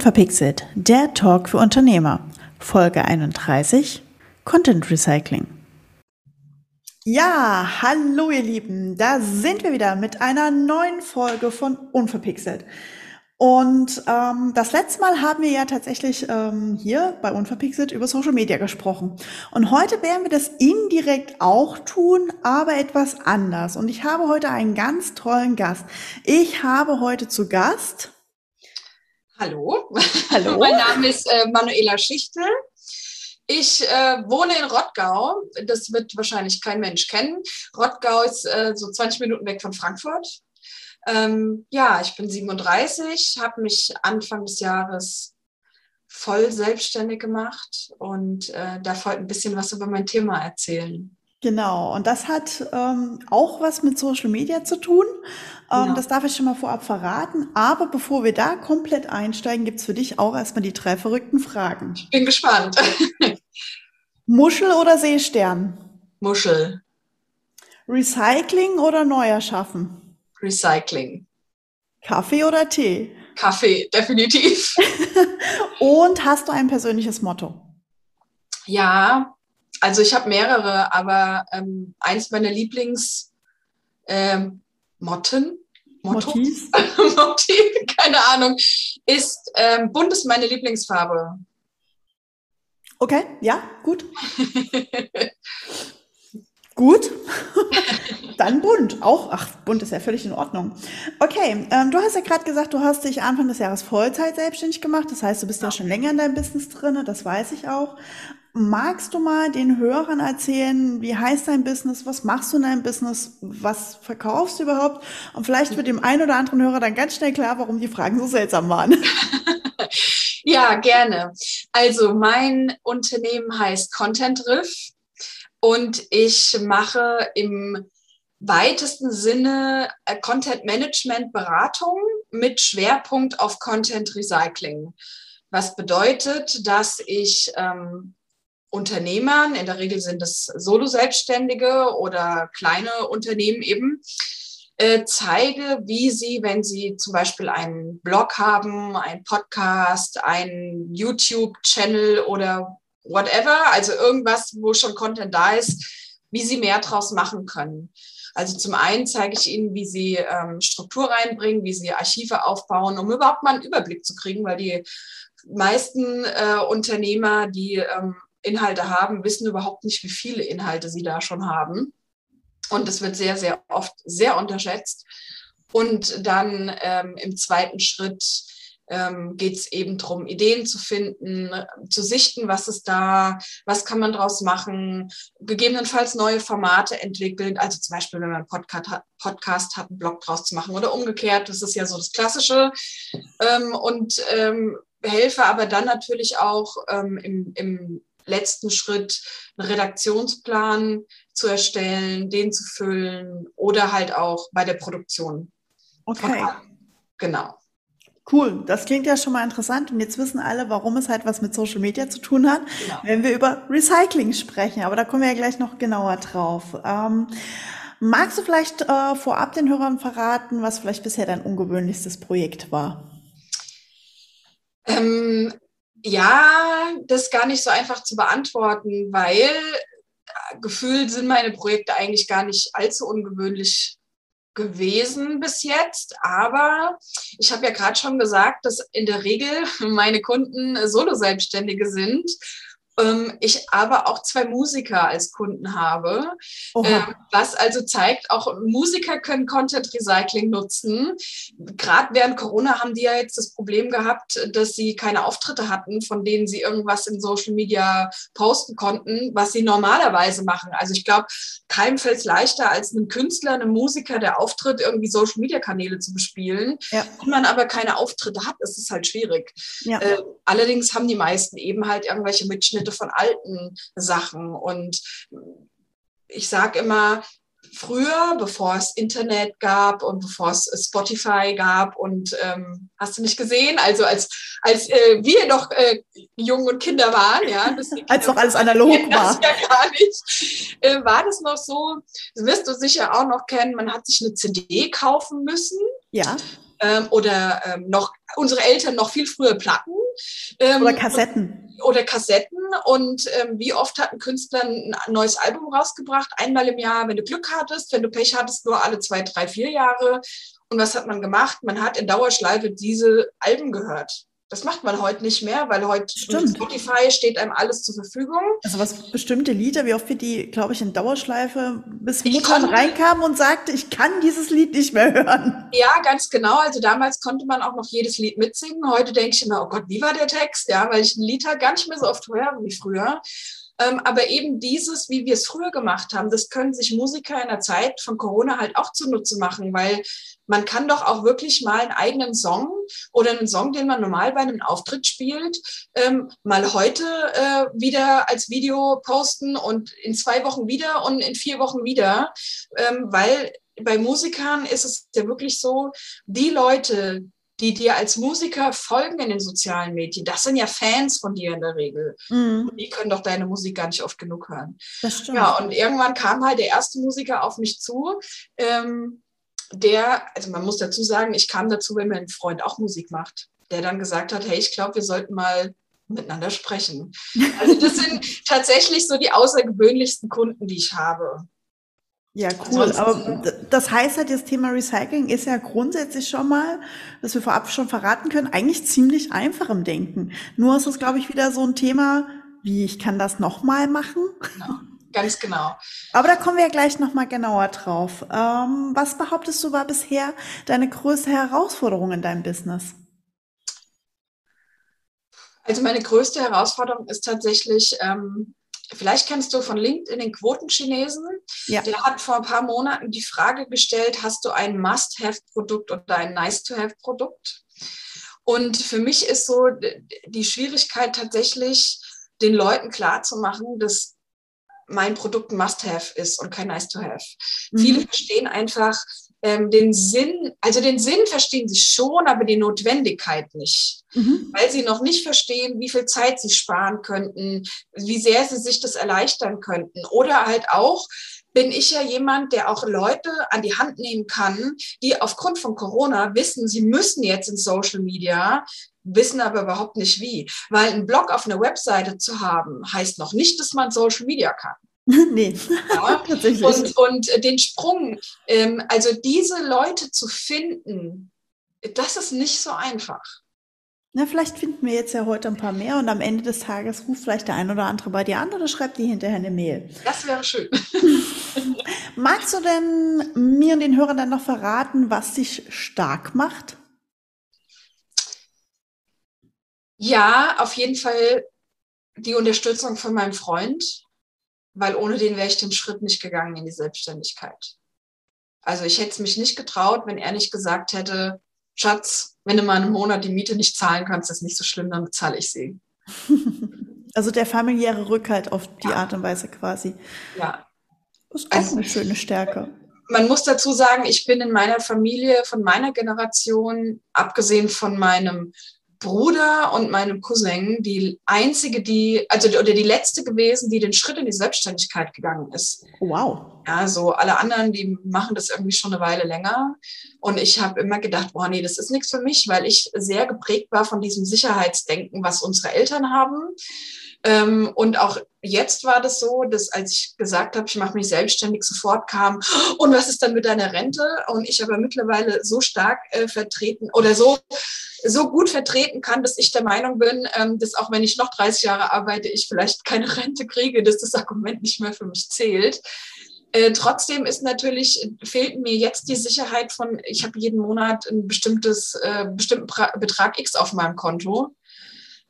Unverpixelt, der Talk für Unternehmer. Folge 31, Content Recycling. Ja, hallo ihr Lieben, da sind wir wieder mit einer neuen Folge von Unverpixelt. Und ähm, das letzte Mal haben wir ja tatsächlich ähm, hier bei Unverpixelt über Social Media gesprochen. Und heute werden wir das indirekt auch tun, aber etwas anders. Und ich habe heute einen ganz tollen Gast. Ich habe heute zu Gast. Hallo. Hallo. mein Name ist äh, Manuela Schichtel. Ich äh, wohne in Rottgau. Das wird wahrscheinlich kein Mensch kennen. Rottgau ist äh, so 20 Minuten weg von Frankfurt. Ähm, ja, ich bin 37, habe mich Anfang des Jahres voll selbstständig gemacht und äh, darf heute ein bisschen was über mein Thema erzählen. Genau, und das hat ähm, auch was mit Social Media zu tun. Ähm, genau. Das darf ich schon mal vorab verraten. Aber bevor wir da komplett einsteigen, gibt's für dich auch erstmal die drei verrückten Fragen. Ich bin gespannt. Muschel oder Seestern? Muschel. Recycling oder Neuer schaffen? Recycling. Kaffee oder Tee? Kaffee, definitiv. Und hast du ein persönliches Motto? Ja, also ich habe mehrere, aber ähm, eins meiner Lieblings ähm, Motten, Motiv? Motiv, keine Ahnung, ist ähm, bunt ist meine Lieblingsfarbe. Okay, ja, gut. gut. Dann bunt. Auch, ach, bunt ist ja völlig in Ordnung. Okay, ähm, du hast ja gerade gesagt, du hast dich Anfang des Jahres Vollzeit selbstständig gemacht. Das heißt, du bist ja, ja schon länger in deinem Business drin, das weiß ich auch. Magst du mal den Hörern erzählen, wie heißt dein Business, was machst du in deinem Business, was verkaufst du überhaupt? Und vielleicht wird dem einen oder anderen Hörer dann ganz schnell klar, warum die Fragen so seltsam waren. Ja, gerne. Also mein Unternehmen heißt Content Riff und ich mache im weitesten Sinne äh, Content Management Beratung mit Schwerpunkt auf Content Recycling. Was bedeutet, dass ich ähm, Unternehmern, in der Regel sind es Solo-Selbstständige oder kleine Unternehmen eben, äh, zeige, wie sie, wenn sie zum Beispiel einen Blog haben, einen Podcast, einen YouTube-Channel oder whatever, also irgendwas, wo schon Content da ist, wie sie mehr draus machen können. Also zum einen zeige ich Ihnen, wie Sie ähm, Struktur reinbringen, wie Sie Archive aufbauen, um überhaupt mal einen Überblick zu kriegen, weil die meisten äh, Unternehmer, die ähm, Inhalte haben, wissen überhaupt nicht, wie viele Inhalte sie da schon haben. Und das wird sehr, sehr oft sehr unterschätzt. Und dann ähm, im zweiten Schritt ähm, geht es eben darum, Ideen zu finden, zu sichten, was ist da, was kann man daraus machen, gegebenenfalls neue Formate entwickeln. Also zum Beispiel, wenn man einen Podcast hat, Podcast hat einen Blog draus zu machen oder umgekehrt. Das ist ja so das Klassische. Ähm, und ähm, helfe aber dann natürlich auch ähm, im, im letzten Schritt einen Redaktionsplan zu erstellen, den zu füllen oder halt auch bei der Produktion. Okay. Genau. Cool, das klingt ja schon mal interessant und jetzt wissen alle, warum es halt was mit Social Media zu tun hat, genau. wenn wir über Recycling sprechen. Aber da kommen wir ja gleich noch genauer drauf. Ähm, magst du vielleicht äh, vorab den Hörern verraten, was vielleicht bisher dein ungewöhnlichstes Projekt war? Ähm, ja, das ist gar nicht so einfach zu beantworten, weil äh, gefühlt sind meine Projekte eigentlich gar nicht allzu ungewöhnlich gewesen bis jetzt. Aber ich habe ja gerade schon gesagt, dass in der Regel meine Kunden Solo-Selbstständige sind ähm, ich aber auch zwei Musiker als Kunden habe, ähm, was also zeigt, auch Musiker können Content Recycling nutzen. Gerade während Corona haben die ja jetzt das Problem gehabt, dass sie keine Auftritte hatten, von denen sie irgendwas in Social Media posten konnten, was sie normalerweise machen. Also ich glaube, keinem fällt es leichter, als einem Künstler, einem Musiker, der auftritt, irgendwie Social Media Kanäle zu bespielen. Ja. Wenn man aber keine Auftritte hat, ist es halt schwierig. Ja. Äh, allerdings haben die meisten eben halt irgendwelche Mitschnitte Ausschnitte von alten Sachen. Und ich sage immer, früher, bevor es Internet gab und bevor es Spotify gab und ähm, hast du nicht gesehen? Also als als äh, wir noch äh, jung und Kinder waren, ja, als noch alles analog war, ja gar nicht, äh, war das noch so. Das wirst du sicher auch noch kennen. Man hat sich eine CD kaufen müssen. Ja. ähm, oder ähm, noch unsere Eltern noch viel früher Platten. Ähm, oder Kassetten. Oder Kassetten. Und ähm, wie oft hat ein Künstler ein neues Album rausgebracht? Einmal im Jahr, wenn du Glück hattest, wenn du Pech hattest, nur alle zwei, drei, vier Jahre. Und was hat man gemacht? Man hat in Dauerschleife diese Alben gehört. Das macht man heute nicht mehr, weil heute Stimmt. Spotify steht einem alles zur Verfügung. Also was bestimmte Lieder, wie oft wir die, glaube ich, in Dauerschleife bis Mutter reinkam und sagte, ich kann dieses Lied nicht mehr hören. Ja, ganz genau. Also damals konnte man auch noch jedes Lied mitsingen. Heute denke ich immer, oh Gott, wie war der Text? Ja, weil ich ein Lied halt gar nicht mehr so oft höre wie früher. Ähm, aber eben dieses, wie wir es früher gemacht haben, das können sich Musiker in der Zeit von Corona halt auch zunutze machen, weil man kann doch auch wirklich mal einen eigenen Song oder einen Song, den man normal bei einem Auftritt spielt, ähm, mal heute äh, wieder als Video posten und in zwei Wochen wieder und in vier Wochen wieder, ähm, weil bei Musikern ist es ja wirklich so, die Leute, die dir als Musiker folgen in den sozialen Medien, das sind ja Fans von dir in der Regel. Mhm. Die können doch deine Musik gar nicht oft genug hören. Das stimmt. Ja, und irgendwann kam halt der erste Musiker auf mich zu, ähm, der, also man muss dazu sagen, ich kam dazu, wenn mein Freund auch Musik macht, der dann gesagt hat, hey, ich glaube, wir sollten mal miteinander sprechen. Also das sind tatsächlich so die außergewöhnlichsten Kunden, die ich habe. Ja, cool. Aber das heißt halt, das Thema Recycling ist ja grundsätzlich schon mal, dass wir vorab schon verraten können, eigentlich ziemlich einfach im Denken. Nur ist es, glaube ich, wieder so ein Thema, wie ich kann das nochmal machen. Genau. Ganz genau. Aber da kommen wir ja gleich nochmal genauer drauf. Ähm, was behauptest du war bisher deine größte Herausforderung in deinem Business? Also meine größte Herausforderung ist tatsächlich, ähm, vielleicht kennst du von LinkedIn den Quotenchinesen. Ja. Der hat vor ein paar Monaten die Frage gestellt, hast du ein Must-Have-Produkt oder ein Nice-to-Have-Produkt? Und für mich ist so die Schwierigkeit tatsächlich, den Leuten klarzumachen, dass mein Produkt ein Must-Have ist und kein Nice-to-Have. Mhm. Viele verstehen einfach ähm, den Sinn, also den Sinn verstehen sie schon, aber die Notwendigkeit nicht, mhm. weil sie noch nicht verstehen, wie viel Zeit sie sparen könnten, wie sehr sie sich das erleichtern könnten. Oder halt auch, bin ich ja jemand, der auch Leute an die Hand nehmen kann, die aufgrund von Corona wissen, sie müssen jetzt in Social Media, wissen aber überhaupt nicht wie. Weil ein Blog auf einer Webseite zu haben, heißt noch nicht, dass man Social Media kann. nee, ja? tatsächlich. Und, und den Sprung, ähm, also diese Leute zu finden, das ist nicht so einfach. Na, vielleicht finden wir jetzt ja heute ein paar mehr und am Ende des Tages ruft vielleicht der ein oder andere bei dir an oder schreibt dir hinterher eine Mail. Das wäre schön. Magst du denn mir und den Hörern dann noch verraten, was dich stark macht? Ja, auf jeden Fall die Unterstützung von meinem Freund, weil ohne den wäre ich den Schritt nicht gegangen in die Selbstständigkeit. Also ich hätte es mich nicht getraut, wenn er nicht gesagt hätte, Schatz, wenn du mal einen Monat die Miete nicht zahlen kannst, ist nicht so schlimm, dann bezahle ich sie. Also der familiäre Rückhalt auf die ja. Art und Weise quasi. Ja. Das ist auch also, eine schöne Stärke. Man muss dazu sagen, ich bin in meiner Familie, von meiner Generation, abgesehen von meinem Bruder und meinem Cousin die einzige, die, also oder die letzte gewesen, die den Schritt in die Selbstständigkeit gegangen ist. Wow. Ja, so alle anderen, die machen das irgendwie schon eine Weile länger. Und ich habe immer gedacht, boah, nee, das ist nichts für mich, weil ich sehr geprägt war von diesem Sicherheitsdenken, was unsere Eltern haben. Ähm, und auch jetzt war das so, dass als ich gesagt habe, ich mache mich selbstständig, sofort kam, und was ist dann mit deiner Rente? Und ich aber mittlerweile so stark äh, vertreten oder so, so gut vertreten kann, dass ich der Meinung bin, ähm, dass auch wenn ich noch 30 Jahre arbeite, ich vielleicht keine Rente kriege, dass das Argument nicht mehr für mich zählt. Äh, trotzdem ist natürlich, fehlt mir jetzt die Sicherheit von, ich habe jeden Monat ein bestimmtes, äh, bestimmten pra Betrag X auf meinem Konto.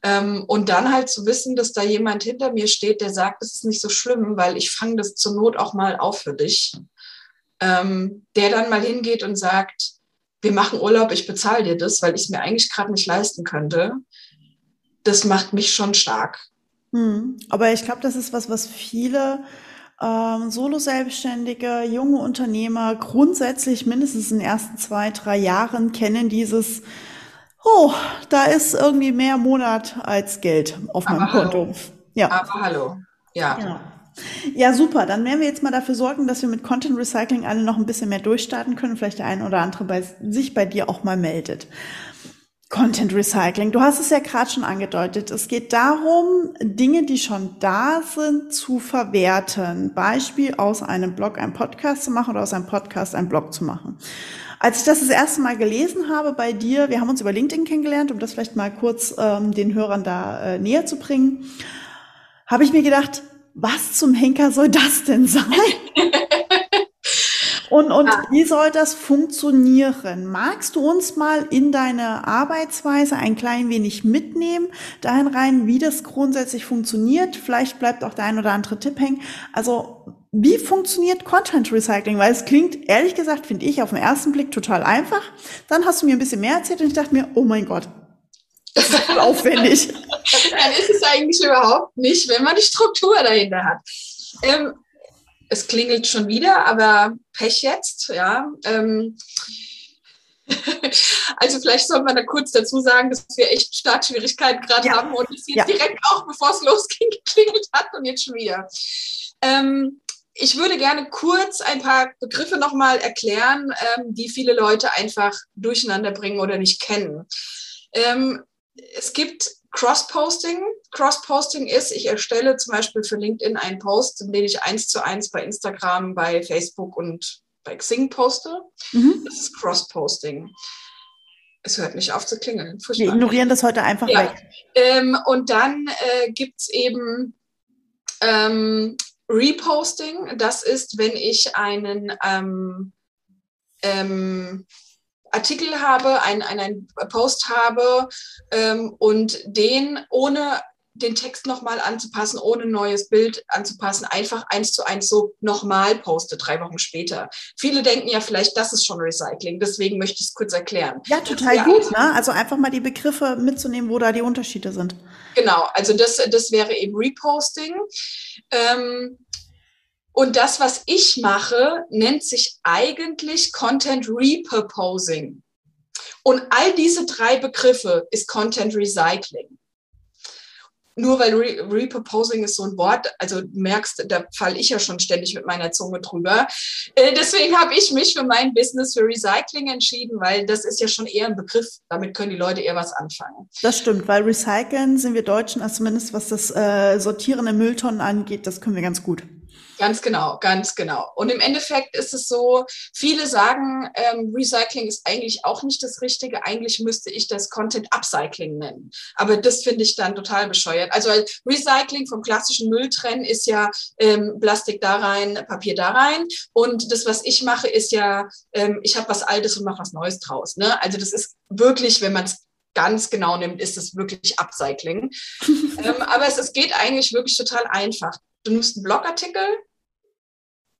Ähm, und dann halt zu wissen, dass da jemand hinter mir steht, der sagt, es ist nicht so schlimm, weil ich fange das zur Not auch mal auf für dich. Ähm, der dann mal hingeht und sagt, wir machen Urlaub, ich bezahle dir das, weil ich es mir eigentlich gerade nicht leisten könnte. Das macht mich schon stark. Hm. Aber ich glaube, das ist was, was viele ähm, Solo-Selbstständige, junge Unternehmer grundsätzlich mindestens in den ersten zwei, drei Jahren kennen dieses, oh, da ist irgendwie mehr Monat als Geld auf meinem Aber Konto. Hallo. Ja. Aber hallo. Ja. ja. Ja, super. Dann werden wir jetzt mal dafür sorgen, dass wir mit Content Recycling alle noch ein bisschen mehr durchstarten können. Vielleicht der eine oder andere bei sich bei dir auch mal meldet. Content Recycling. Du hast es ja gerade schon angedeutet. Es geht darum, Dinge, die schon da sind, zu verwerten. Beispiel aus einem Blog einen Podcast zu machen oder aus einem Podcast einen Blog zu machen. Als ich das das erste Mal gelesen habe bei dir, wir haben uns über LinkedIn kennengelernt, um das vielleicht mal kurz ähm, den Hörern da äh, näher zu bringen, habe ich mir gedacht, was zum Henker soll das denn sein? Und, und ja. wie soll das funktionieren? Magst du uns mal in deine Arbeitsweise ein klein wenig mitnehmen, dahin rein, wie das grundsätzlich funktioniert? Vielleicht bleibt auch der ein oder andere Tipp hängen. Also, wie funktioniert Content Recycling? Weil es klingt, ehrlich gesagt, finde ich auf den ersten Blick total einfach. Dann hast du mir ein bisschen mehr erzählt und ich dachte mir, oh mein Gott, das ist voll aufwendig. Dann ist es eigentlich überhaupt nicht, wenn man die Struktur dahinter hat. Ähm, es klingelt schon wieder, aber Pech jetzt, ja. Ähm, also vielleicht soll man da kurz dazu sagen, dass wir echt Startschwierigkeiten gerade ja. haben und es jetzt ja. direkt auch, bevor es losging, geklingelt hat und jetzt schon wieder. Ähm, ich würde gerne kurz ein paar Begriffe nochmal erklären, ähm, die viele Leute einfach durcheinander bringen oder nicht kennen. Ähm, es gibt Cross-Posting. Cross-Posting ist, ich erstelle zum Beispiel für LinkedIn einen Post, den ich eins zu eins bei Instagram, bei Facebook und bei Xing poste. Mhm. Das ist Cross-Posting. Es hört nicht auf zu klingeln. Wir ignorieren das heute einfach ja. weg. Ähm, und dann äh, gibt es eben ähm, Reposting. Das ist, wenn ich einen ähm, ähm Artikel habe, einen, einen Post habe ähm, und den ohne den Text nochmal anzupassen, ohne neues Bild anzupassen, einfach eins zu eins so nochmal poste, drei Wochen später. Viele denken ja vielleicht, das ist schon Recycling, deswegen möchte ich es kurz erklären. Ja, total ja, gut, ne? Also einfach mal die Begriffe mitzunehmen, wo da die Unterschiede sind. Genau, also das, das wäre eben Reposting. Ähm, und das, was ich mache, nennt sich eigentlich Content Repurposing. Und all diese drei Begriffe ist Content Recycling. Nur weil Re Repurposing ist so ein Wort, also du merkst, da falle ich ja schon ständig mit meiner Zunge drüber. Äh, deswegen habe ich mich für mein Business für Recycling entschieden, weil das ist ja schon eher ein Begriff. Damit können die Leute eher was anfangen. Das stimmt, weil Recyceln sind wir Deutschen, also zumindest was das äh, Sortieren in Mülltonnen angeht, das können wir ganz gut. Ganz genau, ganz genau. Und im Endeffekt ist es so, viele sagen, ähm, Recycling ist eigentlich auch nicht das Richtige. Eigentlich müsste ich das Content Upcycling nennen. Aber das finde ich dann total bescheuert. Also Recycling vom klassischen Müll trennen ist ja ähm, Plastik da rein, Papier da rein. Und das, was ich mache, ist ja, ähm, ich habe was Altes und mache was Neues draus. Ne? Also das ist wirklich, wenn man es ganz genau nimmt, ist es wirklich Upcycling. ähm, aber es, es geht eigentlich wirklich total einfach. Du nimmst einen Blogartikel,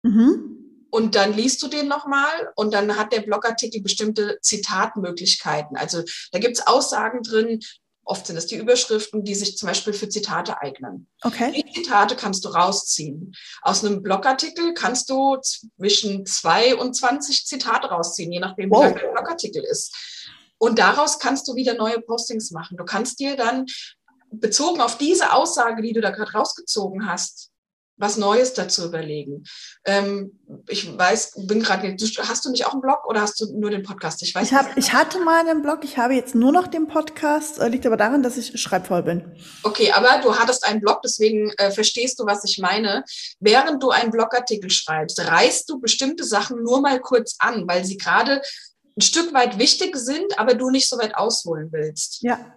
Mhm. Und dann liest du den nochmal und dann hat der Blogartikel bestimmte Zitatmöglichkeiten. Also da gibt es Aussagen drin, oft sind es die Überschriften, die sich zum Beispiel für Zitate eignen. Okay. Die Zitate kannst du rausziehen. Aus einem Blogartikel kannst du zwischen zwei und 20 Zitate rausziehen, je nachdem, wow. wie lang der Blogartikel ist. Und daraus kannst du wieder neue Postings machen. Du kannst dir dann bezogen auf diese Aussage, die du da gerade rausgezogen hast, was Neues dazu überlegen. Ähm, ich weiß, bin gerade, hast du nicht auch einen Blog oder hast du nur den Podcast? Ich weiß ich, hab, ich hatte mal einen Blog, ich habe jetzt nur noch den Podcast, äh, liegt aber daran, dass ich schreibvoll bin. Okay, aber du hattest einen Blog, deswegen äh, verstehst du, was ich meine. Während du einen Blogartikel schreibst, reißt du bestimmte Sachen nur mal kurz an, weil sie gerade ein Stück weit wichtig sind, aber du nicht so weit ausholen willst. Ja.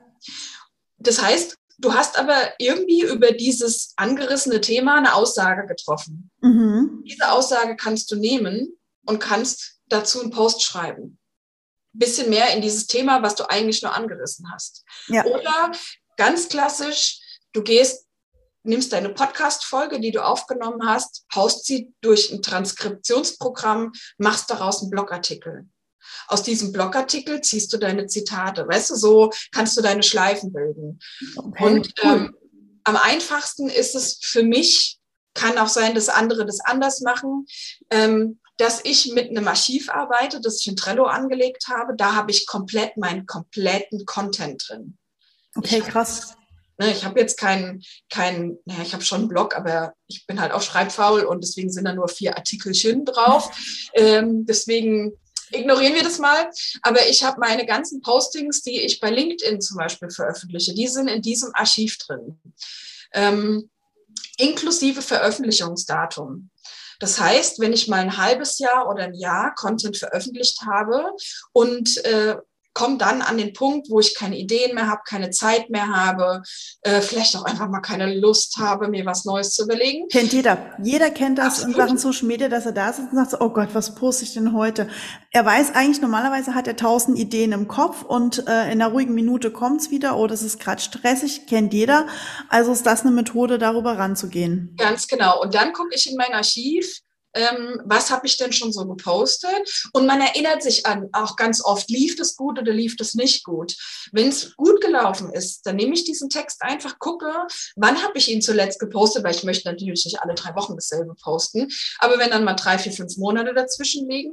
Das heißt, Du hast aber irgendwie über dieses angerissene Thema eine Aussage getroffen. Mhm. Diese Aussage kannst du nehmen und kannst dazu einen Post schreiben. Bisschen mehr in dieses Thema, was du eigentlich nur angerissen hast. Ja. Oder ganz klassisch, du gehst, nimmst deine Podcast-Folge, die du aufgenommen hast, haust sie durch ein Transkriptionsprogramm, machst daraus einen Blogartikel. Aus diesem Blogartikel ziehst du deine Zitate. Weißt du, so kannst du deine Schleifen bilden. Okay, und cool. ähm, am einfachsten ist es für mich, kann auch sein, dass andere das anders machen, ähm, dass ich mit einem Archiv arbeite, das ich in Trello angelegt habe. Da habe ich komplett meinen kompletten Content drin. Okay, krass Ne, ich habe jetzt keinen, keinen, naja, ich habe schon einen Blog, aber ich bin halt auch schreibfaul und deswegen sind da nur vier Artikelchen drauf. Ähm, deswegen ignorieren wir das mal. Aber ich habe meine ganzen Postings, die ich bei LinkedIn zum Beispiel veröffentliche, die sind in diesem Archiv drin. Ähm, inklusive Veröffentlichungsdatum. Das heißt, wenn ich mal ein halbes Jahr oder ein Jahr Content veröffentlicht habe und äh, komme dann an den Punkt, wo ich keine Ideen mehr habe, keine Zeit mehr habe, äh, vielleicht auch einfach mal keine Lust habe, mir was Neues zu überlegen. Kennt jeder. Jeder kennt das Absolut. in Sachen Social Media, dass er da sitzt und sagt, so, oh Gott, was poste ich denn heute? Er weiß eigentlich, normalerweise hat er tausend Ideen im Kopf und äh, in einer ruhigen Minute kommt's wieder, oh, das ist gerade stressig, kennt jeder. Also ist das eine Methode, darüber ranzugehen. Ganz genau. Und dann gucke ich in mein Archiv, ähm, was habe ich denn schon so gepostet? Und man erinnert sich an, auch ganz oft, lief das gut oder lief das nicht gut? Wenn es gut gelaufen ist, dann nehme ich diesen Text einfach, gucke, wann habe ich ihn zuletzt gepostet, weil ich möchte natürlich nicht alle drei Wochen dasselbe posten. Aber wenn dann mal drei, vier, fünf Monate dazwischen liegen,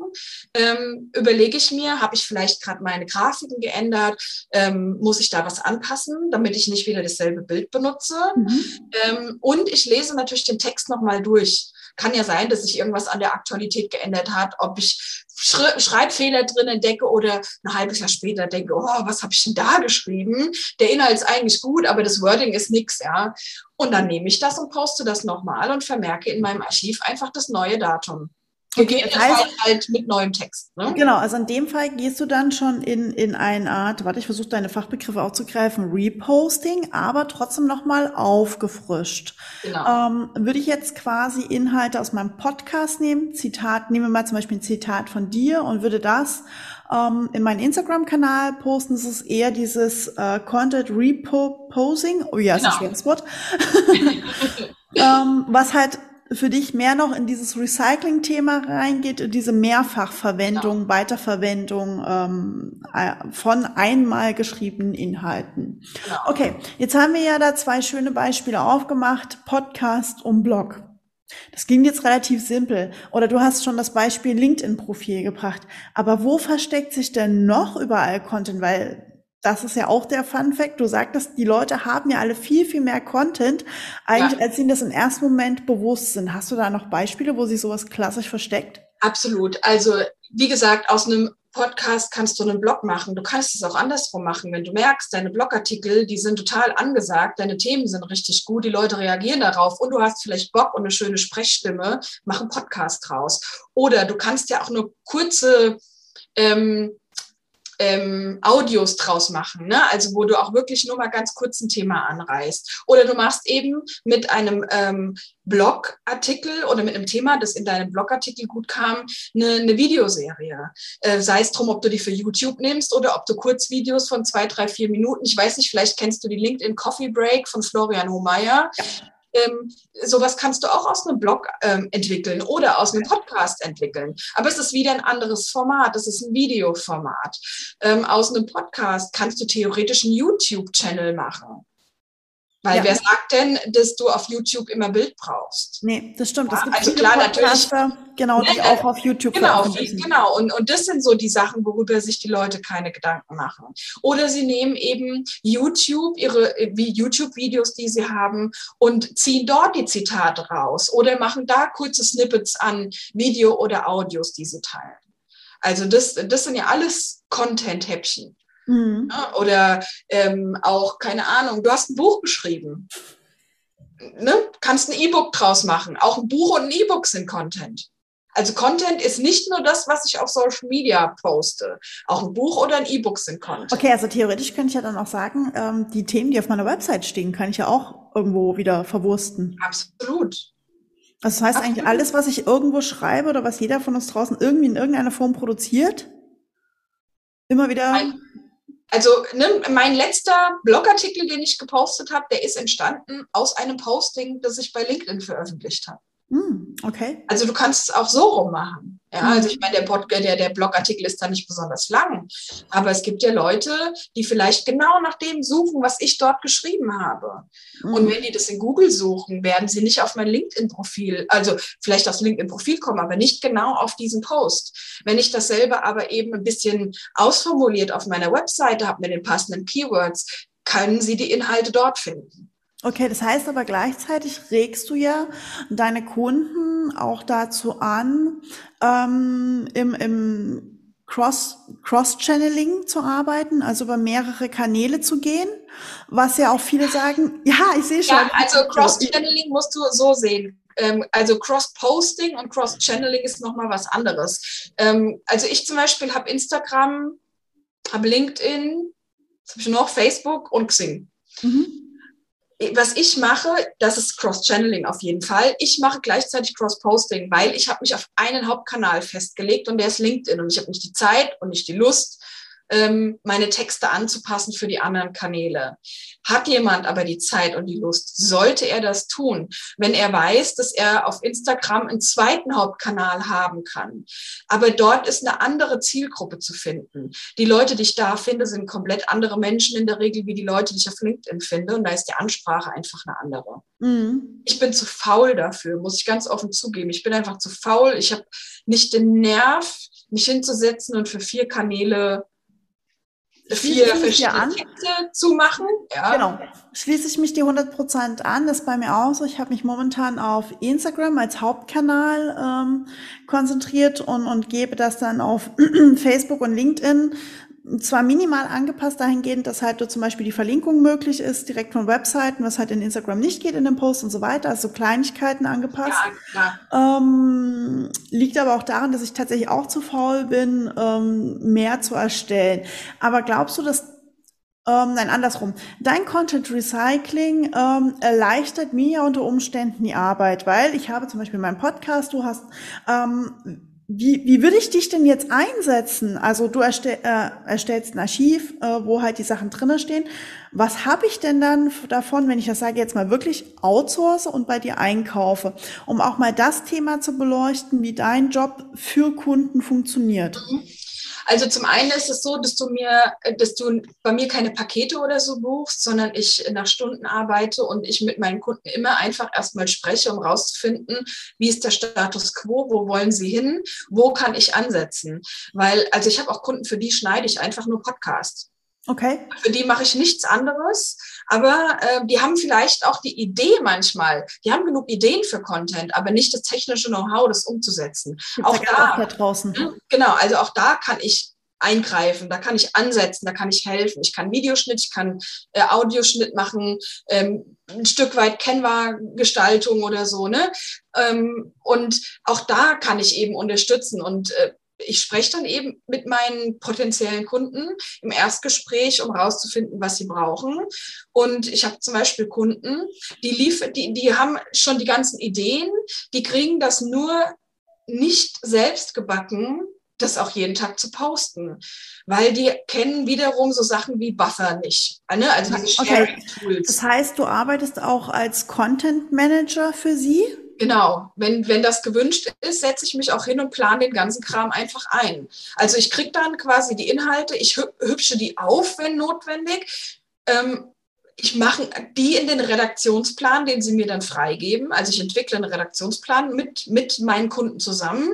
ähm, überlege ich mir, habe ich vielleicht gerade meine Grafiken geändert? Ähm, muss ich da was anpassen, damit ich nicht wieder dasselbe Bild benutze? Mhm. Ähm, und ich lese natürlich den Text nochmal durch kann ja sein, dass sich irgendwas an der Aktualität geändert hat, ob ich Schreibfehler drin entdecke oder ein halbes Jahr später denke, oh, was habe ich denn da geschrieben? Der Inhalt ist eigentlich gut, aber das Wording ist nix, ja. Und dann nehme ich das und poste das nochmal und vermerke in meinem Archiv einfach das neue Datum. Okay, das heißt halt mit neuem Text. Ne? Genau, also in dem Fall gehst du dann schon in, in eine Art, warte, ich versuche deine Fachbegriffe aufzugreifen, Reposting, aber trotzdem nochmal aufgefrischt. Genau. Ähm, würde ich jetzt quasi Inhalte aus meinem Podcast nehmen, Zitat, nehmen wir mal zum Beispiel ein Zitat von dir und würde das ähm, in meinen Instagram-Kanal posten, das ist eher dieses äh, Content Reposing, oh ja, genau. ist ein schweres Wort, ähm, was halt für dich mehr noch in dieses Recycling-Thema reingeht, diese Mehrfachverwendung, ja. Weiterverwendung ähm, äh, von einmal geschriebenen Inhalten. Ja. Okay, jetzt haben wir ja da zwei schöne Beispiele aufgemacht, Podcast und Blog. Das ging jetzt relativ simpel. Oder du hast schon das Beispiel LinkedIn-Profil gebracht. Aber wo versteckt sich denn noch überall Content? Weil das ist ja auch der Fun Fact. Du sagtest, die Leute haben ja alle viel, viel mehr Content, eigentlich, ja. als ihnen das im ersten Moment bewusst sind. Hast du da noch Beispiele, wo sich sowas klassisch versteckt? Absolut. Also, wie gesagt, aus einem Podcast kannst du einen Blog machen. Du kannst es auch andersrum machen. Wenn du merkst, deine Blogartikel, die sind total angesagt, deine Themen sind richtig gut, die Leute reagieren darauf und du hast vielleicht Bock und eine schöne Sprechstimme, mach einen Podcast draus. Oder du kannst ja auch nur kurze ähm, ähm, Audios draus machen, ne? also wo du auch wirklich nur mal ganz kurz ein Thema anreißt. Oder du machst eben mit einem ähm, Blogartikel oder mit einem Thema, das in deinem Blogartikel gut kam, eine, eine Videoserie. Äh, sei es drum, ob du die für YouTube nimmst oder ob du Kurzvideos von zwei, drei, vier Minuten, ich weiß nicht, vielleicht kennst du die LinkedIn Coffee Break von Florian Homeyer. Ja ähm, sowas kannst du auch aus einem Blog ähm, entwickeln oder aus einem Podcast entwickeln. Aber es ist wieder ein anderes Format. Es ist ein Videoformat. Ähm, aus einem Podcast kannst du theoretisch einen YouTube-Channel machen. Weil ja. wer sagt denn, dass du auf YouTube immer Bild brauchst? Nee, das stimmt. Ja, also klar, natürlich. Genau, die auch auf YouTube Genau, genau. Und, und das sind so die Sachen, worüber sich die Leute keine Gedanken machen. Oder sie nehmen eben YouTube, ihre wie YouTube-Videos, die sie haben, und ziehen dort die Zitate raus. Oder machen da kurze Snippets an Video oder Audios, die sie teilen. Also das, das sind ja alles Content-Häppchen. Mhm. Ja, oder ähm, auch, keine Ahnung, du hast ein Buch geschrieben. Ne? Kannst ein E-Book draus machen. Auch ein Buch und ein E-Book sind Content. Also Content ist nicht nur das, was ich auf Social Media poste. Auch ein Buch oder ein E-Book sind Content. Okay, also theoretisch könnte ich ja dann auch sagen, ähm, die Themen, die auf meiner Website stehen, kann ich ja auch irgendwo wieder verwursten. Absolut. Also das heißt Absolut. eigentlich alles, was ich irgendwo schreibe oder was jeder von uns draußen irgendwie in irgendeiner Form produziert, immer wieder. Ein also ne, mein letzter Blogartikel, den ich gepostet habe, der ist entstanden aus einem Posting, das ich bei LinkedIn veröffentlicht habe. Hm, okay. Also du kannst es auch so rum machen. Ja, also ich meine, der, Pod, der, der Blogartikel ist da nicht besonders lang, aber es gibt ja Leute, die vielleicht genau nach dem suchen, was ich dort geschrieben habe. Mhm. Und wenn die das in Google suchen, werden sie nicht auf mein LinkedIn-Profil, also vielleicht aufs LinkedIn-Profil kommen, aber nicht genau auf diesen Post. Wenn ich dasselbe aber eben ein bisschen ausformuliert auf meiner Webseite habe mit den passenden Keywords, können sie die Inhalte dort finden. Okay, das heißt aber gleichzeitig regst du ja deine Kunden auch dazu an, ähm, im, im Cross, Cross-Channeling zu arbeiten, also über mehrere Kanäle zu gehen, was ja auch viele sagen, ja, ich sehe schon. Ja, also Cross-Channeling musst du so sehen. Ähm, also Cross-Posting und Cross-Channeling ist nochmal was anderes. Ähm, also ich zum Beispiel habe Instagram, habe LinkedIn, habe ich noch Facebook und Xing. Mhm was ich mache, das ist Cross-Channeling auf jeden Fall. Ich mache gleichzeitig Cross-Posting, weil ich habe mich auf einen Hauptkanal festgelegt und der ist LinkedIn und ich habe nicht die Zeit und nicht die Lust, meine Texte anzupassen für die anderen Kanäle. Hat jemand aber die Zeit und die Lust, sollte er das tun, wenn er weiß, dass er auf Instagram einen zweiten Hauptkanal haben kann. Aber dort ist eine andere Zielgruppe zu finden. Die Leute, die ich da finde, sind komplett andere Menschen in der Regel, wie die Leute, die ich auf LinkedIn finde. Und da ist die Ansprache einfach eine andere. Mhm. Ich bin zu faul dafür, muss ich ganz offen zugeben. Ich bin einfach zu faul. Ich habe nicht den Nerv, mich hinzusetzen und für vier Kanäle vier verschiedene. Texte zu machen. Ja. Genau. Schließe ich mich die 100% an. Das ist bei mir auch so. Ich habe mich momentan auf Instagram als Hauptkanal ähm, konzentriert und, und gebe das dann auf Facebook und LinkedIn zwar minimal angepasst dahingehend, dass halt zum Beispiel die Verlinkung möglich ist, direkt von Webseiten, was halt in Instagram nicht geht in dem Post und so weiter, also Kleinigkeiten angepasst. Ja, klar. Ähm, liegt aber auch daran, dass ich tatsächlich auch zu faul bin, ähm, mehr zu erstellen. Aber glaubst du, dass ähm, nein, andersrum. Dein Content Recycling ähm, erleichtert mir ja unter Umständen die Arbeit, weil ich habe zum Beispiel meinen Podcast, du hast ähm, wie, wie würde ich dich denn jetzt einsetzen? Also du erstell, äh, erstellst ein Archiv, äh, wo halt die Sachen drinnen stehen. Was habe ich denn dann davon, wenn ich das sage jetzt mal wirklich outsource und bei dir einkaufe, um auch mal das Thema zu beleuchten, wie dein Job für Kunden funktioniert? Mhm. Also zum einen ist es so, dass du mir, dass du bei mir keine Pakete oder so buchst, sondern ich nach Stunden arbeite und ich mit meinen Kunden immer einfach erstmal spreche, um rauszufinden, wie ist der Status quo, wo wollen sie hin, wo kann ich ansetzen. Weil, also ich habe auch Kunden, für die schneide ich einfach nur Podcasts. Okay. Für die mache ich nichts anderes, aber äh, die haben vielleicht auch die Idee manchmal. Die haben genug Ideen für Content, aber nicht das technische Know-how, das umzusetzen. auch da, da draußen. Genau, also auch da kann ich eingreifen, da kann ich ansetzen, da kann ich helfen. Ich kann Videoschnitt, ich kann äh, Audioschnitt machen, ähm, ein Stück weit Canva-Gestaltung oder so, ne? Ähm, und auch da kann ich eben unterstützen und äh, ich spreche dann eben mit meinen potenziellen Kunden im Erstgespräch, um herauszufinden, was sie brauchen. Und ich habe zum Beispiel Kunden, die, lief, die, die haben schon die ganzen Ideen, die kriegen das nur nicht selbst gebacken, das auch jeden Tag zu posten, weil die kennen wiederum so Sachen wie Buffer nicht. Ne? Also diese okay. Tools. Das heißt, du arbeitest auch als Content Manager für sie? Genau, wenn, wenn das gewünscht ist, setze ich mich auch hin und plane den ganzen Kram einfach ein. Also ich kriege dann quasi die Inhalte, ich hübsche die auf, wenn notwendig. Ähm, ich mache die in den Redaktionsplan, den sie mir dann freigeben. Also ich entwickle einen Redaktionsplan mit, mit meinen Kunden zusammen,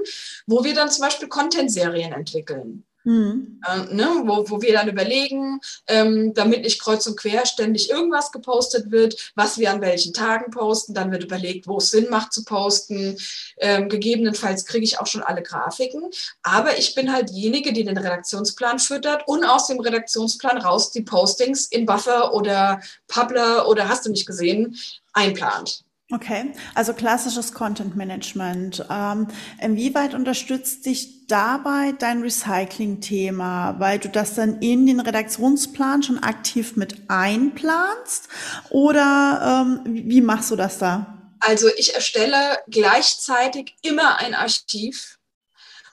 wo wir dann zum Beispiel Content-Serien entwickeln. Mhm. Äh, ne, wo, wo wir dann überlegen, ähm, damit nicht kreuz und quer ständig irgendwas gepostet wird, was wir an welchen Tagen posten. Dann wird überlegt, wo es Sinn macht zu posten. Ähm, gegebenenfalls kriege ich auch schon alle Grafiken. Aber ich bin halt diejenige, die den Redaktionsplan füttert und aus dem Redaktionsplan raus die Postings in Buffer oder Publer oder hast du nicht gesehen, einplant. Okay, also klassisches Content Management. Ähm, inwieweit unterstützt dich dabei dein Recycling-Thema, weil du das dann in den Redaktionsplan schon aktiv mit einplanst? Oder ähm, wie machst du das da? Also ich erstelle gleichzeitig immer ein Archiv.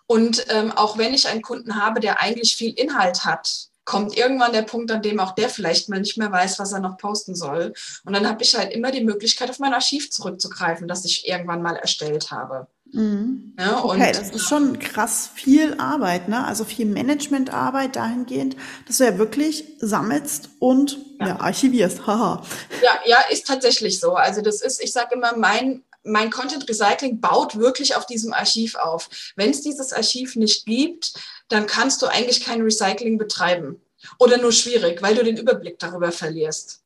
Und ähm, auch wenn ich einen Kunden habe, der eigentlich viel Inhalt hat, kommt irgendwann der Punkt, an dem auch der vielleicht mal nicht mehr weiß, was er noch posten soll. Und dann habe ich halt immer die Möglichkeit, auf mein Archiv zurückzugreifen, das ich irgendwann mal erstellt habe. Mhm. Ja, okay, das ist schon krass viel Arbeit, ne? Also viel Managementarbeit dahingehend, dass du ja wirklich sammelst und ja, ja archivierst. Haha. Ja, ja, ist tatsächlich so. Also das ist, ich sage immer, mein mein Content Recycling baut wirklich auf diesem Archiv auf. Wenn es dieses Archiv nicht gibt, dann kannst du eigentlich kein Recycling betreiben. oder nur schwierig, weil du den Überblick darüber verlierst.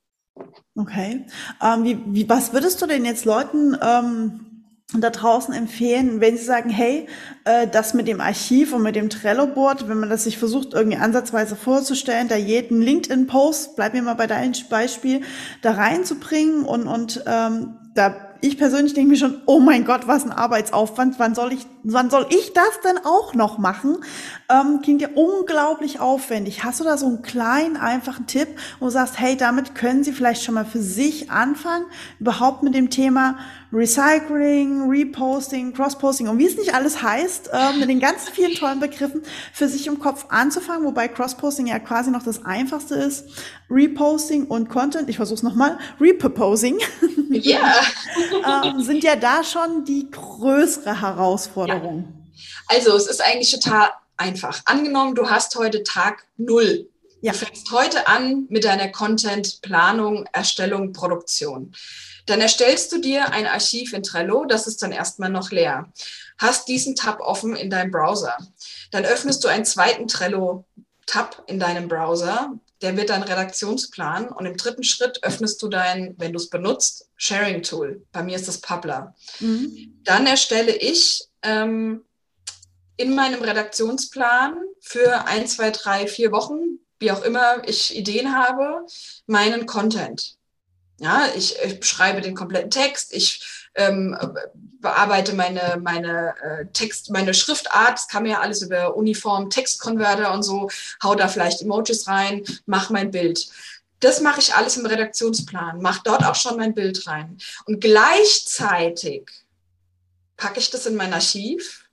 Okay. Ähm, wie, wie, was würdest du denn jetzt Leuten ähm, da draußen empfehlen, wenn sie sagen, hey, äh, das mit dem Archiv und mit dem Trello-Board, wenn man das sich versucht, irgendwie ansatzweise vorzustellen, da jeden LinkedIn-Post, bleib mir mal bei deinem Beispiel, da reinzubringen und, und ähm, da ich persönlich denke mir schon, oh mein Gott, was ein Arbeitsaufwand. Wann soll ich, wann soll ich das denn auch noch machen? Ähm, klingt ja unglaublich aufwendig. Hast du da so einen kleinen, einfachen Tipp, wo du sagst, hey, damit können Sie vielleicht schon mal für sich anfangen, überhaupt mit dem Thema Recycling, Reposting, Crossposting und wie es nicht alles heißt, äh, mit den ganz vielen tollen Begriffen für sich im Kopf anzufangen, wobei Crossposting ja quasi noch das einfachste ist. Reposting und Content, ich versuche es nochmal, Reproposing, ja. ähm, sind ja da schon die größere Herausforderung. Ja. Also es ist eigentlich total einfach. Angenommen, du hast heute Tag null. Ja. Du fängst heute an mit deiner Content-Planung, Erstellung, Produktion. Dann erstellst du dir ein Archiv in Trello, das ist dann erstmal noch leer. Hast diesen Tab offen in deinem Browser. Dann öffnest du einen zweiten Trello-Tab in deinem Browser. Der wird dein Redaktionsplan. Und im dritten Schritt öffnest du dein, wenn du es benutzt, Sharing-Tool. Bei mir ist das Publer. Mhm. Dann erstelle ich ähm, in meinem Redaktionsplan für ein, zwei, drei, vier Wochen, wie auch immer ich Ideen habe, meinen Content. Ja, ich, ich schreibe den kompletten Text, ich ähm, bearbeite meine, meine äh, Text, meine Schriftart, das kann mir ja alles über Uniform, Textkonverter und so, hau da vielleicht Emojis rein, mach mein Bild. Das mache ich alles im Redaktionsplan, mache dort auch schon mein Bild rein. Und gleichzeitig packe ich das in mein Archiv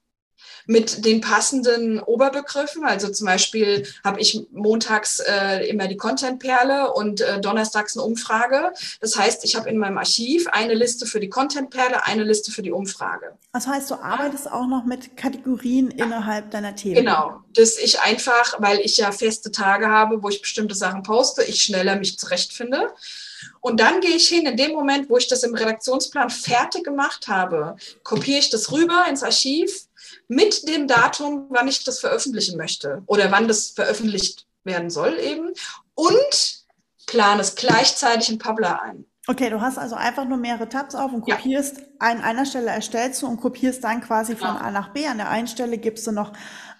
mit den passenden Oberbegriffen. Also zum Beispiel habe ich montags äh, immer die Content-Perle und äh, donnerstags eine Umfrage. Das heißt, ich habe in meinem Archiv eine Liste für die Content-Perle, eine Liste für die Umfrage. Das heißt, du arbeitest auch noch mit Kategorien ja. innerhalb deiner Themen. Genau, dass ich einfach, weil ich ja feste Tage habe, wo ich bestimmte Sachen poste, ich schneller mich zurechtfinde. Und dann gehe ich hin, in dem Moment, wo ich das im Redaktionsplan fertig gemacht habe, kopiere ich das rüber ins Archiv, mit dem Datum, wann ich das veröffentlichen möchte oder wann das veröffentlicht werden soll eben und plane es gleichzeitig in Publer ein. Okay, du hast also einfach nur mehrere Tabs auf und kopierst, ja. an einer Stelle erstellst du und kopierst dann quasi von genau. A nach B. An der einen Stelle gibst du noch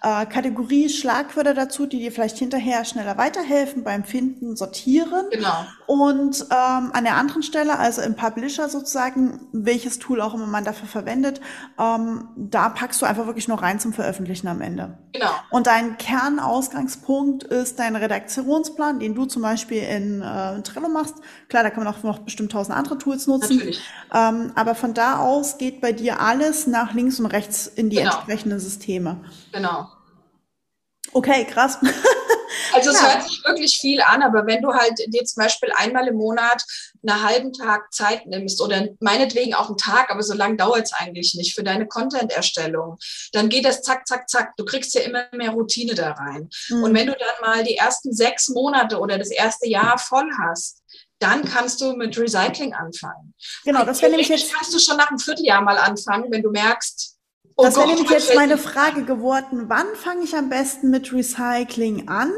äh, Kategorie Schlagwörter dazu, die dir vielleicht hinterher schneller weiterhelfen beim Finden, Sortieren. Genau. Und ähm, an der anderen Stelle, also im Publisher sozusagen, welches Tool auch immer man dafür verwendet, ähm, da packst du einfach wirklich nur rein zum Veröffentlichen am Ende. Genau. Und dein Kernausgangspunkt ist dein Redaktionsplan, den du zum Beispiel in äh, Trello machst. Klar, da kann man auch noch bestimmt tausend andere Tools nutzen. Natürlich. Ähm, aber von da aus geht bei dir alles nach links und rechts in die genau. entsprechenden Systeme. Genau. Okay, krass. Also es ja. hört sich wirklich viel an, aber wenn du halt dir zum Beispiel einmal im Monat einen halben Tag Zeit nimmst oder meinetwegen auch einen Tag, aber so lange dauert es eigentlich nicht für deine Content-Erstellung, dann geht das zack, zack, zack. Du kriegst ja immer mehr Routine da rein. Mhm. Und wenn du dann mal die ersten sechs Monate oder das erste Jahr voll hast, dann kannst du mit Recycling anfangen. Genau, das wäre nämlich jetzt. Kannst du schon nach einem Vierteljahr mal anfangen, wenn du merkst, Oh das wäre nämlich jetzt meine Frage geworden. Wann fange ich am besten mit Recycling an?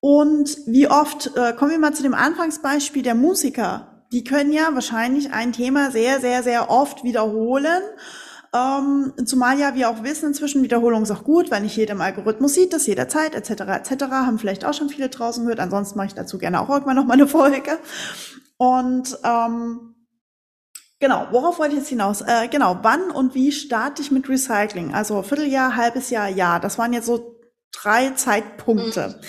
Und wie oft, äh, kommen wir mal zu dem Anfangsbeispiel der Musiker. Die können ja wahrscheinlich ein Thema sehr, sehr, sehr oft wiederholen. Ähm, zumal ja wir auch wissen, inzwischen Wiederholung ist auch gut, weil nicht jeder im Algorithmus sieht das jederzeit, etc., etc., haben vielleicht auch schon viele draußen gehört. Ansonsten mache ich dazu gerne auch irgendwann noch mal eine Folge. Und ähm, Genau, worauf wollte ich jetzt hinaus? Äh, genau, wann und wie starte ich mit Recycling? Also Vierteljahr, halbes Jahr, Jahr. Das waren jetzt so drei Zeitpunkte. Mhm.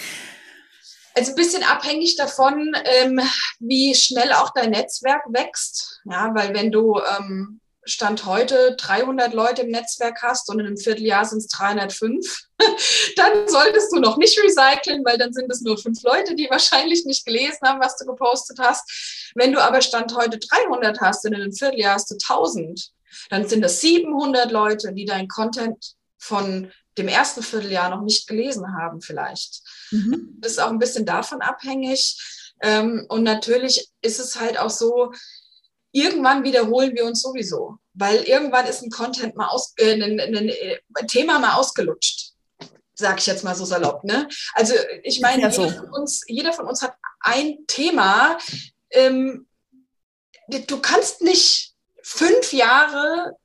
Also ein bisschen abhängig davon, ähm, wie schnell auch dein Netzwerk wächst. Ja, weil wenn du ähm, Stand heute 300 Leute im Netzwerk hast und in einem Vierteljahr sind es 305, dann solltest du noch nicht recyceln, weil dann sind es nur fünf Leute, die wahrscheinlich nicht gelesen haben, was du gepostet hast. Wenn du aber Stand heute 300 hast und in einem Vierteljahr hast du 1000, dann sind es 700 Leute, die dein Content von dem ersten Vierteljahr noch nicht gelesen haben vielleicht. Mhm. Das ist auch ein bisschen davon abhängig. Ähm, und natürlich ist es halt auch so, irgendwann wiederholen wir uns sowieso, weil irgendwann ist ein Content mal aus, äh, ein, ein, ein Thema mal ausgelutscht. sag ich jetzt mal so salopp. Ne? Also ich meine, ja so. jeder, von uns, jeder von uns hat ein Thema. Ähm, du kannst nicht fünf Jahre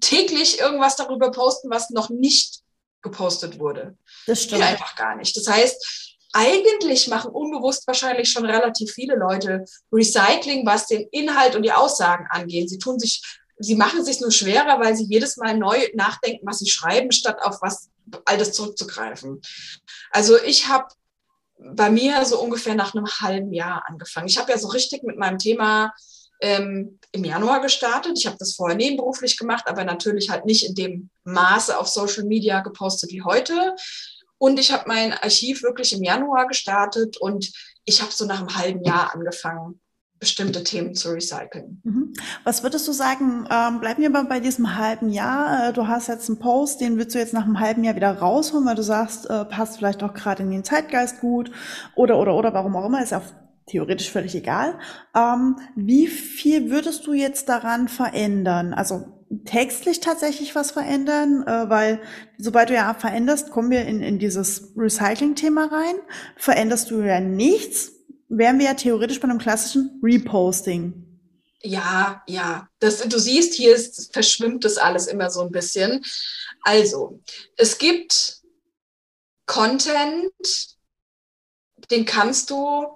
täglich irgendwas darüber posten, was noch nicht gepostet wurde. Das stimmt. Geht einfach gar nicht. Das heißt, eigentlich machen unbewusst wahrscheinlich schon relativ viele Leute Recycling, was den Inhalt und die Aussagen angeht. Sie tun sich, sie machen sich nur schwerer, weil sie jedes Mal neu nachdenken, was sie schreiben, statt auf was Altes zurückzugreifen. Also ich habe bei mir so ungefähr nach einem halben Jahr angefangen. Ich habe ja so richtig mit meinem Thema ähm, im Januar gestartet. Ich habe das vorher nebenberuflich gemacht, aber natürlich halt nicht in dem Maße auf Social Media gepostet wie heute. Und ich habe mein Archiv wirklich im Januar gestartet und ich habe so nach einem halben Jahr angefangen, bestimmte Themen zu recyceln. Mhm. Was würdest du sagen, ähm, bleiben wir mal bei diesem halben Jahr. Äh, du hast jetzt einen Post, den willst du jetzt nach einem halben Jahr wieder rausholen, weil du sagst, äh, passt vielleicht auch gerade in den Zeitgeist gut oder, oder, oder, warum auch immer, ist ja theoretisch völlig egal. Ähm, wie viel würdest du jetzt daran verändern? Also textlich tatsächlich was verändern, äh, weil sobald du ja veränderst, kommen wir in, in dieses Recycling-Thema rein. Veränderst du ja nichts, wären wir ja theoretisch bei einem klassischen Reposting. Ja, ja. Das, du siehst, hier ist, verschwimmt das alles immer so ein bisschen. Also, es gibt Content, den kannst du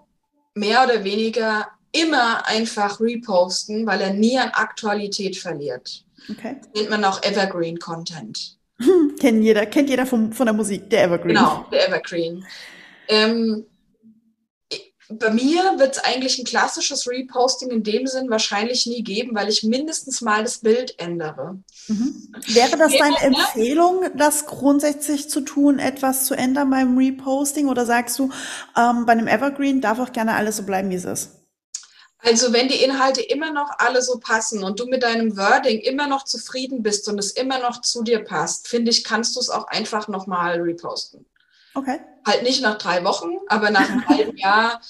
mehr oder weniger immer einfach reposten, weil er nie an Aktualität verliert. Okay. Das nennt man auch Evergreen Content. Kennt jeder, kennt jeder vom, von der Musik, der Evergreen. Genau, der Evergreen. Ähm, bei mir wird es eigentlich ein klassisches Reposting in dem Sinn wahrscheinlich nie geben, weil ich mindestens mal das Bild ändere. Mhm. Wäre das deine Empfehlung, das grundsätzlich zu tun, etwas zu ändern beim Reposting? Oder sagst du, ähm, bei einem Evergreen darf auch gerne alles so bleiben, wie es ist? Also wenn die Inhalte immer noch alle so passen und du mit deinem Wording immer noch zufrieden bist und es immer noch zu dir passt, finde ich, kannst du es auch einfach nochmal reposten. Okay. Halt nicht nach drei Wochen, aber nach einem halben Jahr,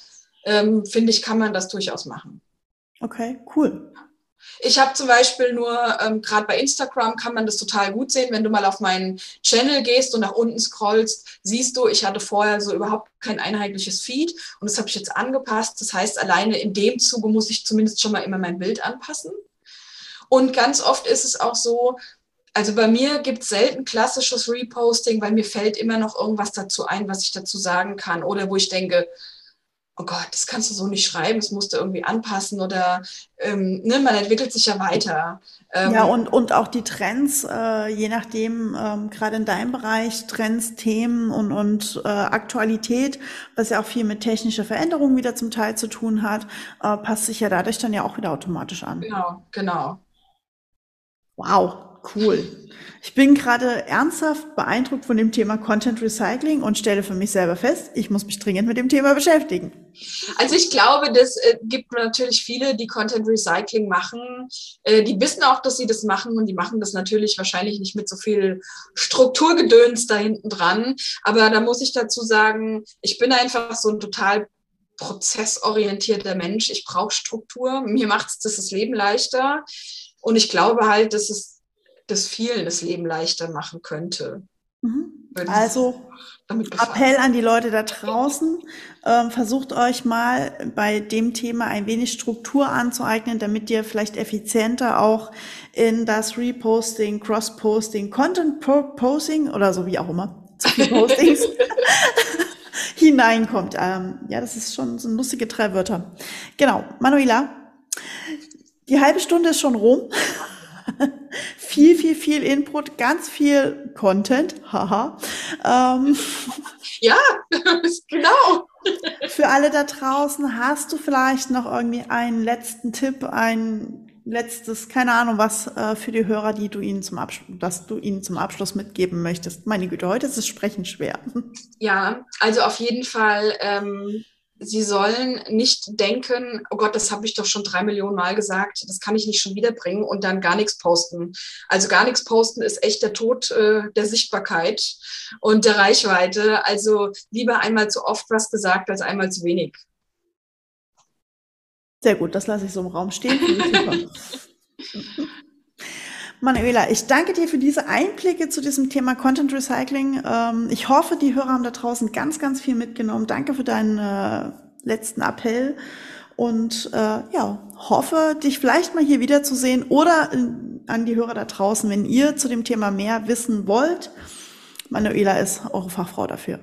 ähm, finde ich, kann man das durchaus machen. Okay, cool. Ich habe zum Beispiel nur, ähm, gerade bei Instagram kann man das total gut sehen, wenn du mal auf meinen Channel gehst und nach unten scrollst, siehst du, ich hatte vorher so überhaupt kein einheitliches Feed und das habe ich jetzt angepasst. Das heißt, alleine in dem Zuge muss ich zumindest schon mal immer mein Bild anpassen. Und ganz oft ist es auch so, also bei mir gibt es selten klassisches Reposting, weil mir fällt immer noch irgendwas dazu ein, was ich dazu sagen kann oder wo ich denke, oh Gott, das kannst du so nicht schreiben, das musst du irgendwie anpassen oder ähm, ne, man entwickelt sich ja weiter. Ähm, ja, und, und auch die Trends, äh, je nachdem, ähm, gerade in deinem Bereich, Trends, Themen und, und äh, Aktualität, was ja auch viel mit technischer Veränderung wieder zum Teil zu tun hat, äh, passt sich ja dadurch dann ja auch wieder automatisch an. Genau, genau. Wow, cool. Ich bin gerade ernsthaft beeindruckt von dem Thema Content Recycling und stelle für mich selber fest, ich muss mich dringend mit dem Thema beschäftigen. Also ich glaube, das äh, gibt natürlich viele, die Content Recycling machen. Äh, die wissen auch, dass sie das machen und die machen das natürlich wahrscheinlich nicht mit so viel Strukturgedöns da hinten dran. Aber da muss ich dazu sagen, ich bin einfach so ein total prozessorientierter Mensch. Ich brauche Struktur. Mir macht es das Leben leichter. Und ich glaube halt, dass es das vielen das Leben leichter machen könnte. Mhm. Also Appell an die Leute da draußen, ähm, versucht euch mal bei dem Thema ein wenig Struktur anzueignen, damit ihr vielleicht effizienter auch in das Reposting, Cross-Posting, Content-Posting oder so wie auch immer, Postings hineinkommt. Ähm, ja, das ist schon so lustige drei Wörter. Genau, Manuela, die halbe Stunde ist schon rum viel, viel, viel Input, ganz viel Content. Haha. Ähm, ja, genau. Für alle da draußen, hast du vielleicht noch irgendwie einen letzten Tipp, ein letztes, keine Ahnung, was äh, für die Hörer, die du ihnen zum Abschluss, dass du ihnen zum Abschluss mitgeben möchtest? Meine Güte, heute ist es Sprechen schwer. Ja, also auf jeden Fall. Ähm sie sollen nicht denken, oh Gott, das habe ich doch schon drei Millionen Mal gesagt, das kann ich nicht schon wiederbringen und dann gar nichts posten. Also gar nichts posten ist echt der Tod äh, der Sichtbarkeit und der Reichweite. Also lieber einmal zu oft was gesagt als einmal zu wenig. Sehr gut, das lasse ich so im Raum stehen. Manuela, ich danke dir für diese Einblicke zu diesem Thema Content Recycling. Ähm, ich hoffe, die Hörer haben da draußen ganz, ganz viel mitgenommen. Danke für deinen äh, letzten Appell und äh, ja, hoffe, dich vielleicht mal hier wiederzusehen oder äh, an die Hörer da draußen, wenn ihr zu dem Thema mehr wissen wollt. Manuela ist eure Fachfrau dafür.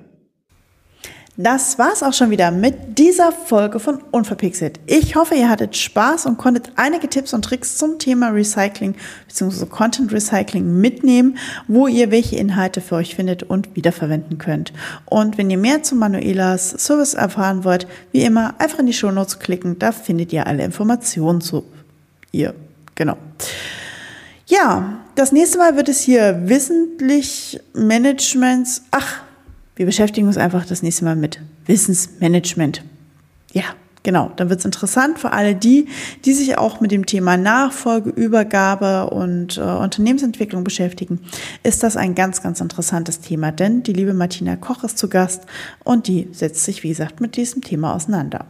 Das war's auch schon wieder mit dieser Folge von Unverpixelt. Ich hoffe, ihr hattet Spaß und konntet einige Tipps und Tricks zum Thema Recycling bzw. Content Recycling mitnehmen, wo ihr welche Inhalte für euch findet und wiederverwenden könnt. Und wenn ihr mehr zu Manuelas Service erfahren wollt, wie immer einfach in die Show Notes klicken, da findet ihr alle Informationen zu ihr. Genau. Ja, das nächste Mal wird es hier wissentlich Managements. Ach, wir beschäftigen uns einfach das nächste Mal mit Wissensmanagement. Ja, genau. Dann wird es interessant für alle die, die sich auch mit dem Thema Nachfolge, Übergabe und äh, Unternehmensentwicklung beschäftigen. Ist das ein ganz, ganz interessantes Thema, denn die liebe Martina Koch ist zu Gast und die setzt sich, wie gesagt, mit diesem Thema auseinander.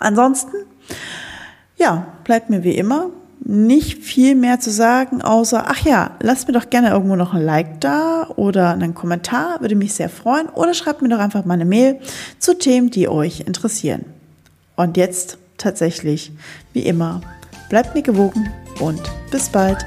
Ansonsten, ja, bleibt mir wie immer nicht viel mehr zu sagen, außer, ach ja, lasst mir doch gerne irgendwo noch ein Like da oder einen Kommentar, würde mich sehr freuen. Oder schreibt mir doch einfach mal eine Mail zu Themen, die euch interessieren. Und jetzt tatsächlich, wie immer, bleibt mir gewogen und bis bald.